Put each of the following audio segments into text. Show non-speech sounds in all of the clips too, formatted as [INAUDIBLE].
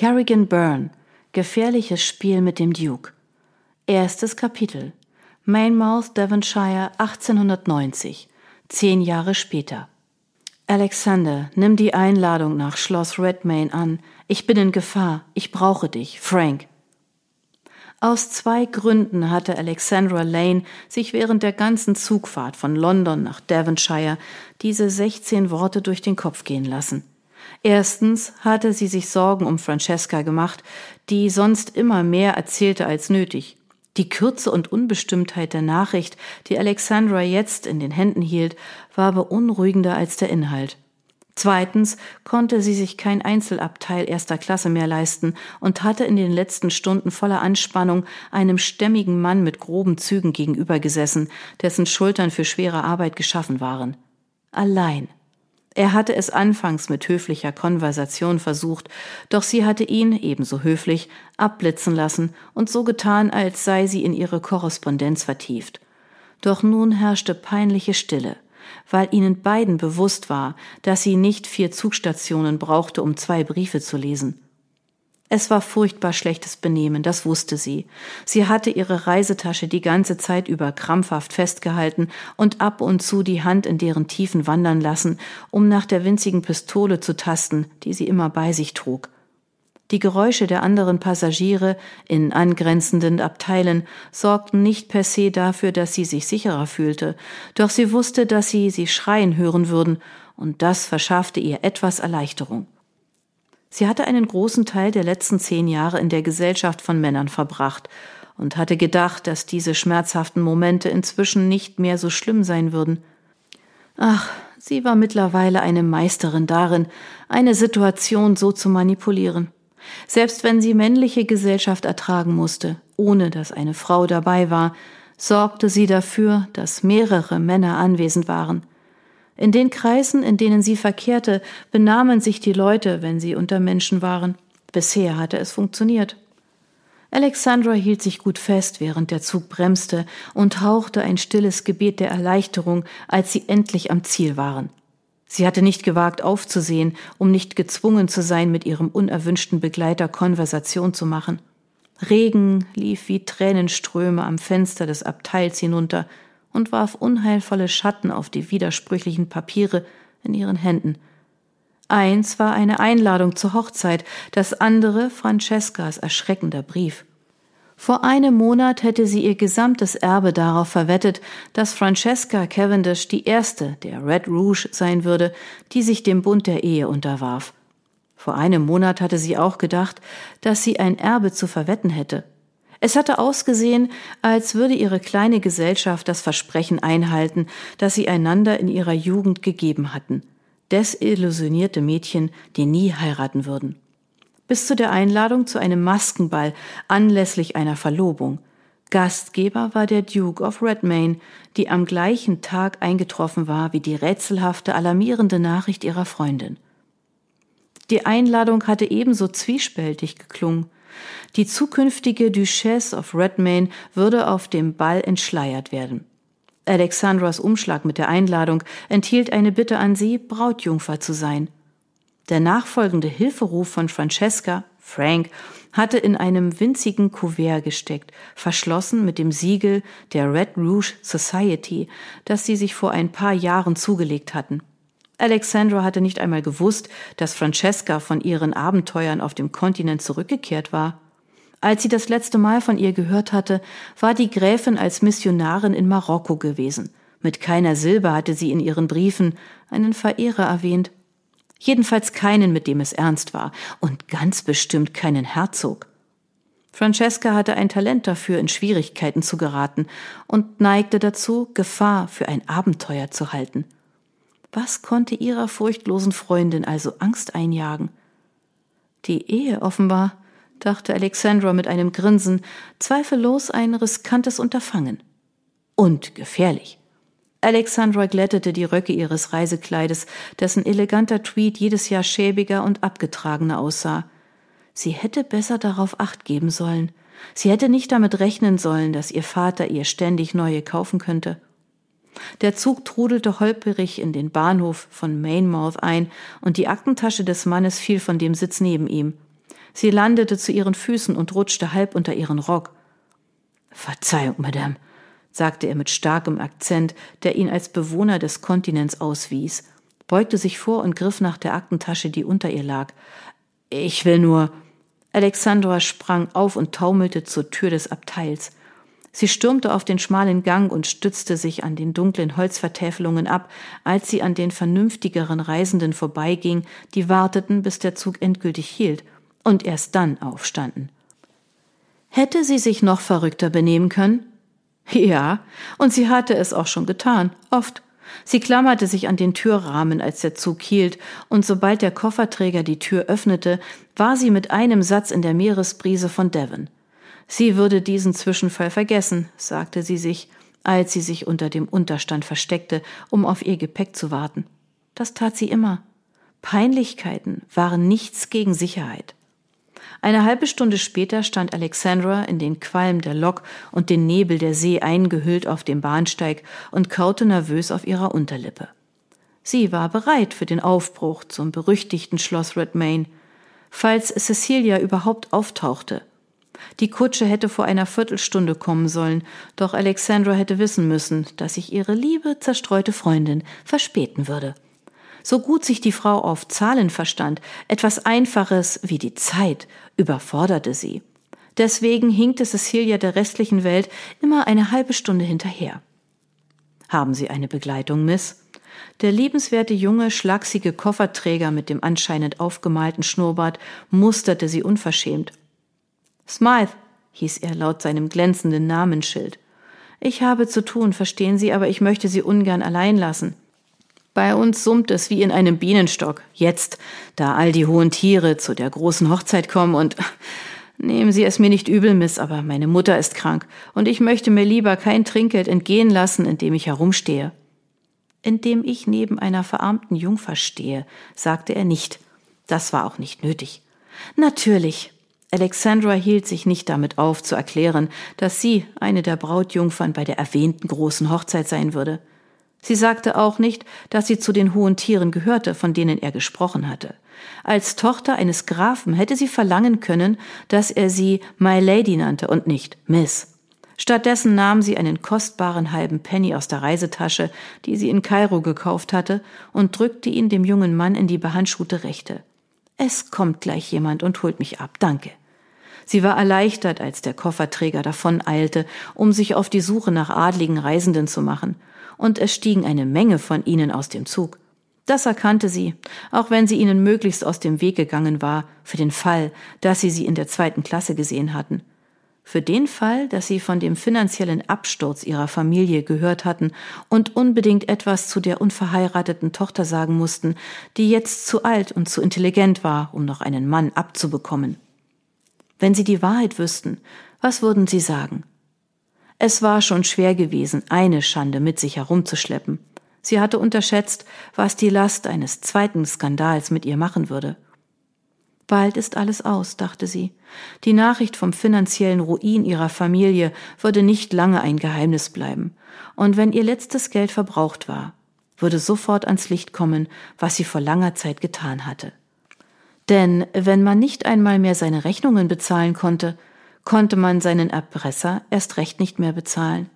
Kerrigan Byrne Gefährliches Spiel mit dem Duke Erstes Kapitel Mainmouth, Devonshire 1890 Zehn Jahre später Alexander, nimm die Einladung nach Schloss Redmayne an. Ich bin in Gefahr. Ich brauche dich, Frank. Aus zwei Gründen hatte Alexandra Lane sich während der ganzen Zugfahrt von London nach Devonshire diese 16 Worte durch den Kopf gehen lassen. Erstens hatte sie sich Sorgen um Francesca gemacht, die sonst immer mehr erzählte als nötig. Die Kürze und Unbestimmtheit der Nachricht, die Alexandra jetzt in den Händen hielt, war beunruhigender als der Inhalt. Zweitens konnte sie sich kein Einzelabteil erster Klasse mehr leisten und hatte in den letzten Stunden voller Anspannung einem stämmigen Mann mit groben Zügen gegenübergesessen, dessen Schultern für schwere Arbeit geschaffen waren. Allein. Er hatte es anfangs mit höflicher Konversation versucht, doch sie hatte ihn, ebenso höflich, abblitzen lassen und so getan, als sei sie in ihre Korrespondenz vertieft. Doch nun herrschte peinliche Stille weil ihnen beiden bewusst war, dass sie nicht vier Zugstationen brauchte, um zwei Briefe zu lesen. Es war furchtbar schlechtes Benehmen, das wusste sie. Sie hatte ihre Reisetasche die ganze Zeit über krampfhaft festgehalten und ab und zu die Hand in deren Tiefen wandern lassen, um nach der winzigen Pistole zu tasten, die sie immer bei sich trug. Die Geräusche der anderen Passagiere in angrenzenden Abteilen sorgten nicht per se dafür, dass sie sich sicherer fühlte, doch sie wusste, dass sie sie schreien hören würden, und das verschaffte ihr etwas Erleichterung. Sie hatte einen großen Teil der letzten zehn Jahre in der Gesellschaft von Männern verbracht und hatte gedacht, dass diese schmerzhaften Momente inzwischen nicht mehr so schlimm sein würden. Ach, sie war mittlerweile eine Meisterin darin, eine Situation so zu manipulieren. Selbst wenn sie männliche Gesellschaft ertragen musste, ohne dass eine Frau dabei war, sorgte sie dafür, dass mehrere Männer anwesend waren. In den Kreisen, in denen sie verkehrte, benahmen sich die Leute, wenn sie unter Menschen waren. Bisher hatte es funktioniert. Alexandra hielt sich gut fest, während der Zug bremste, und hauchte ein stilles Gebet der Erleichterung, als sie endlich am Ziel waren. Sie hatte nicht gewagt aufzusehen, um nicht gezwungen zu sein, mit ihrem unerwünschten Begleiter Konversation zu machen. Regen lief wie Tränenströme am Fenster des Abteils hinunter und warf unheilvolle Schatten auf die widersprüchlichen Papiere in ihren Händen. Eins war eine Einladung zur Hochzeit, das andere Francescas erschreckender Brief. Vor einem Monat hätte sie ihr gesamtes Erbe darauf verwettet, dass Francesca Cavendish die erste der Red Rouge sein würde, die sich dem Bund der Ehe unterwarf. Vor einem Monat hatte sie auch gedacht, dass sie ein Erbe zu verwetten hätte. Es hatte ausgesehen, als würde ihre kleine Gesellschaft das Versprechen einhalten, das sie einander in ihrer Jugend gegeben hatten. Desillusionierte Mädchen, die nie heiraten würden bis zu der Einladung zu einem Maskenball anlässlich einer Verlobung. Gastgeber war der Duke of Redmayne, die am gleichen Tag eingetroffen war wie die rätselhafte, alarmierende Nachricht ihrer Freundin. Die Einladung hatte ebenso zwiespältig geklungen. Die zukünftige Duchesse of Redmayne würde auf dem Ball entschleiert werden. Alexandras Umschlag mit der Einladung enthielt eine Bitte an sie, Brautjungfer zu sein. Der nachfolgende Hilferuf von Francesca, Frank, hatte in einem winzigen Kuvert gesteckt, verschlossen mit dem Siegel der Red Rouge Society, das sie sich vor ein paar Jahren zugelegt hatten. Alexandra hatte nicht einmal gewusst, dass Francesca von ihren Abenteuern auf dem Kontinent zurückgekehrt war. Als sie das letzte Mal von ihr gehört hatte, war die Gräfin als Missionarin in Marokko gewesen. Mit keiner Silbe hatte sie in ihren Briefen einen Verehrer erwähnt jedenfalls keinen, mit dem es ernst war, und ganz bestimmt keinen Herzog. Francesca hatte ein Talent dafür, in Schwierigkeiten zu geraten und neigte dazu, Gefahr für ein Abenteuer zu halten. Was konnte ihrer furchtlosen Freundin also Angst einjagen? Die Ehe offenbar, dachte Alexandra mit einem Grinsen, zweifellos ein riskantes Unterfangen. Und gefährlich. Alexandra glättete die Röcke ihres Reisekleides, dessen eleganter Tweed jedes Jahr schäbiger und abgetragener aussah. Sie hätte besser darauf acht geben sollen. Sie hätte nicht damit rechnen sollen, dass ihr Vater ihr ständig neue kaufen könnte. Der Zug trudelte holperig in den Bahnhof von Mainmouth ein, und die Aktentasche des Mannes fiel von dem Sitz neben ihm. Sie landete zu ihren Füßen und rutschte halb unter ihren Rock. Verzeihung, Madame, sagte er mit starkem Akzent, der ihn als Bewohner des Kontinents auswies, beugte sich vor und griff nach der Aktentasche, die unter ihr lag. Ich will nur. Alexandra sprang auf und taumelte zur Tür des Abteils. Sie stürmte auf den schmalen Gang und stützte sich an den dunklen Holzvertäfelungen ab, als sie an den vernünftigeren Reisenden vorbeiging, die warteten, bis der Zug endgültig hielt und erst dann aufstanden. Hätte sie sich noch verrückter benehmen können? Ja, und sie hatte es auch schon getan, oft. Sie klammerte sich an den Türrahmen, als der Zug hielt, und sobald der Kofferträger die Tür öffnete, war sie mit einem Satz in der Meeresbrise von Devon. Sie würde diesen Zwischenfall vergessen, sagte sie sich, als sie sich unter dem Unterstand versteckte, um auf ihr Gepäck zu warten. Das tat sie immer. Peinlichkeiten waren nichts gegen Sicherheit. Eine halbe Stunde später stand Alexandra in den Qualm der Lok und den Nebel der See eingehüllt auf dem Bahnsteig und kaute nervös auf ihrer Unterlippe. Sie war bereit für den Aufbruch zum berüchtigten Schloss Redmayne, falls Cecilia überhaupt auftauchte. Die Kutsche hätte vor einer Viertelstunde kommen sollen, doch Alexandra hätte wissen müssen, dass sich ihre liebe, zerstreute Freundin verspäten würde. So gut sich die Frau auf Zahlen verstand, etwas Einfaches wie die Zeit überforderte sie. Deswegen hinkte Cecilia der restlichen Welt immer eine halbe Stunde hinterher. Haben Sie eine Begleitung, Miss? Der liebenswerte junge, schlachsige Kofferträger mit dem anscheinend aufgemalten Schnurrbart musterte sie unverschämt. Smythe, hieß er laut seinem glänzenden Namensschild. Ich habe zu tun, verstehen Sie, aber ich möchte Sie ungern allein lassen. Bei uns summt es wie in einem Bienenstock. Jetzt, da all die hohen Tiere zu der großen Hochzeit kommen und [LAUGHS] nehmen Sie es mir nicht übel, Miss, aber meine Mutter ist krank und ich möchte mir lieber kein Trinkgeld entgehen lassen, indem ich herumstehe. Indem ich neben einer verarmten Jungfer stehe, sagte er nicht. Das war auch nicht nötig. Natürlich. Alexandra hielt sich nicht damit auf, zu erklären, dass sie eine der Brautjungfern bei der erwähnten großen Hochzeit sein würde. Sie sagte auch nicht, dass sie zu den hohen Tieren gehörte, von denen er gesprochen hatte. Als Tochter eines Grafen hätte sie verlangen können, dass er sie My Lady nannte und nicht Miss. Stattdessen nahm sie einen kostbaren halben Penny aus der Reisetasche, die sie in Kairo gekauft hatte, und drückte ihn dem jungen Mann in die behandschuhte Rechte. Es kommt gleich jemand und holt mich ab, danke. Sie war erleichtert, als der Kofferträger davoneilte, um sich auf die Suche nach adligen Reisenden zu machen, und es stiegen eine Menge von ihnen aus dem Zug. Das erkannte sie, auch wenn sie ihnen möglichst aus dem Weg gegangen war, für den Fall, dass sie sie in der zweiten Klasse gesehen hatten. Für den Fall, dass sie von dem finanziellen Absturz ihrer Familie gehört hatten und unbedingt etwas zu der unverheirateten Tochter sagen mussten, die jetzt zu alt und zu intelligent war, um noch einen Mann abzubekommen. Wenn sie die Wahrheit wüssten, was würden sie sagen? Es war schon schwer gewesen, eine Schande mit sich herumzuschleppen. Sie hatte unterschätzt, was die Last eines zweiten Skandals mit ihr machen würde. Bald ist alles aus, dachte sie. Die Nachricht vom finanziellen Ruin ihrer Familie würde nicht lange ein Geheimnis bleiben. Und wenn ihr letztes Geld verbraucht war, würde sofort ans Licht kommen, was sie vor langer Zeit getan hatte. Denn wenn man nicht einmal mehr seine Rechnungen bezahlen konnte, konnte man seinen Erpresser erst recht nicht mehr bezahlen.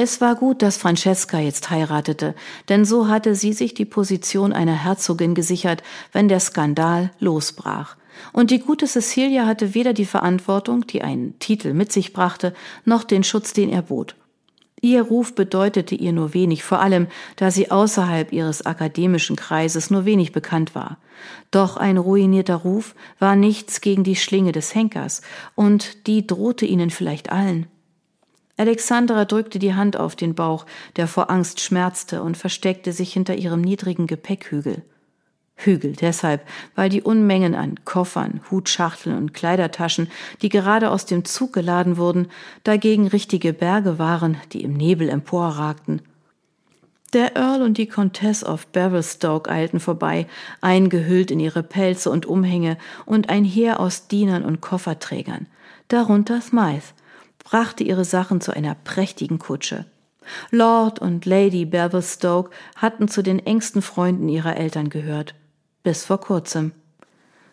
Es war gut, dass Francesca jetzt heiratete, denn so hatte sie sich die Position einer Herzogin gesichert, wenn der Skandal losbrach. Und die gute Cecilia hatte weder die Verantwortung, die einen Titel mit sich brachte, noch den Schutz, den er bot. Ihr Ruf bedeutete ihr nur wenig, vor allem da sie außerhalb ihres akademischen Kreises nur wenig bekannt war. Doch ein ruinierter Ruf war nichts gegen die Schlinge des Henkers, und die drohte ihnen vielleicht allen. Alexandra drückte die Hand auf den Bauch, der vor Angst schmerzte, und versteckte sich hinter ihrem niedrigen Gepäckhügel. Hügel deshalb, weil die Unmengen an Koffern, Hutschachteln und Kleidertaschen, die gerade aus dem Zug geladen wurden, dagegen richtige Berge waren, die im Nebel emporragten. Der Earl und die Comtesse of Beverstoke eilten vorbei, eingehüllt in ihre Pelze und Umhänge und ein Heer aus Dienern und Kofferträgern, darunter Smythe, brachte ihre Sachen zu einer prächtigen Kutsche. Lord und Lady Beverstoke hatten zu den engsten Freunden ihrer Eltern gehört bis vor kurzem.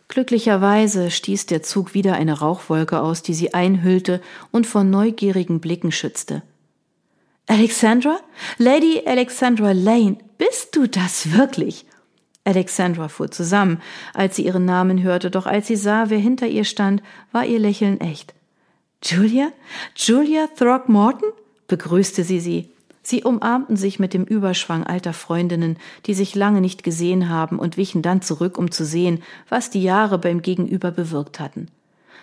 Glücklicherweise stieß der Zug wieder eine Rauchwolke aus, die sie einhüllte und vor neugierigen Blicken schützte. Alexandra? Lady Alexandra Lane, bist du das wirklich? Alexandra fuhr zusammen, als sie ihren Namen hörte, doch als sie sah, wer hinter ihr stand, war ihr Lächeln echt. Julia? Julia Throckmorton? begrüßte sie sie. Sie umarmten sich mit dem Überschwang alter Freundinnen, die sich lange nicht gesehen haben und wichen dann zurück, um zu sehen, was die Jahre beim Gegenüber bewirkt hatten.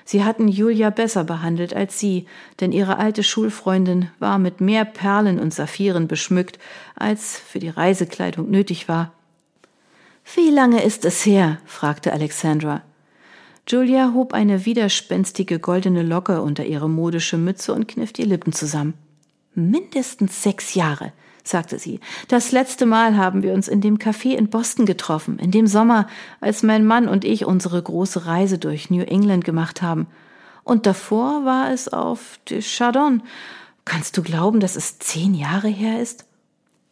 Sie hatten Julia besser behandelt als sie, denn ihre alte Schulfreundin war mit mehr Perlen und Saphiren beschmückt, als für die Reisekleidung nötig war. Wie lange ist es her? fragte Alexandra. Julia hob eine widerspenstige goldene Locke unter ihre modische Mütze und kniff die Lippen zusammen. Mindestens sechs Jahre, sagte sie. Das letzte Mal haben wir uns in dem Café in Boston getroffen, in dem Sommer, als mein Mann und ich unsere große Reise durch New England gemacht haben. Und davor war es auf de Chardon. Kannst du glauben, dass es zehn Jahre her ist?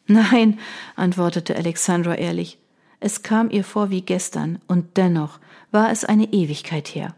Nein, antwortete Alexandra ehrlich. Es kam ihr vor wie gestern, und dennoch war es eine Ewigkeit her.